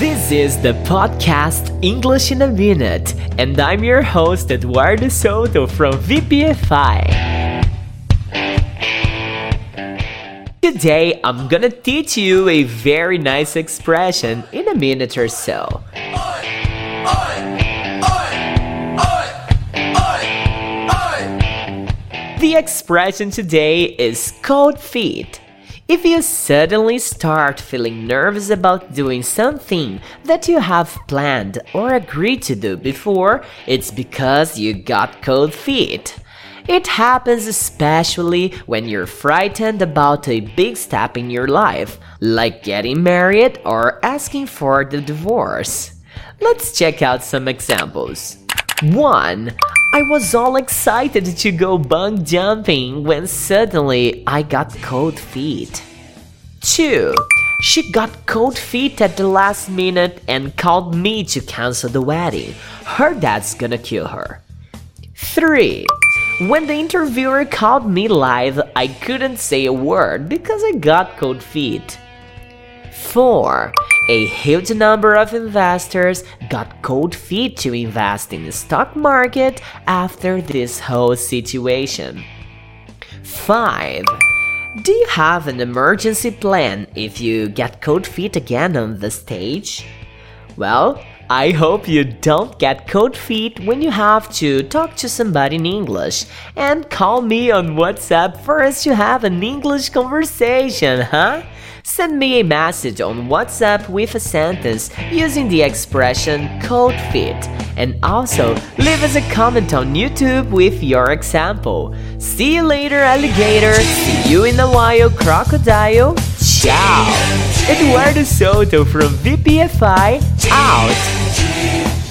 This is the podcast English in a Minute, and I'm your host Eduardo Souto from VPFI. Today, I'm gonna teach you a very nice expression in a minute or so. The expression today is cold feet. If you suddenly start feeling nervous about doing something that you have planned or agreed to do before, it's because you got cold feet. It happens especially when you're frightened about a big step in your life, like getting married or asking for the divorce. Let's check out some examples. 1. I was all excited to go bungee jumping when suddenly I got cold feet. 2. She got cold feet at the last minute and called me to cancel the wedding. Her dad's gonna kill her. 3. When the interviewer called me live, I couldn't say a word because I got cold feet. 4. A huge number of investors got cold feet to invest in the stock market after this whole situation. 5. Do you have an emergency plan if you get cold feet again on the stage? Well, I hope you don't get cold feet when you have to talk to somebody in English and call me on WhatsApp first to have an English conversation, huh? Send me a message on WhatsApp with a sentence using the expression cold feet and also leave us a comment on YouTube with your example. See you later, alligator. See you in a while, crocodile. Ciao. Eduardo Souto from VPFI out.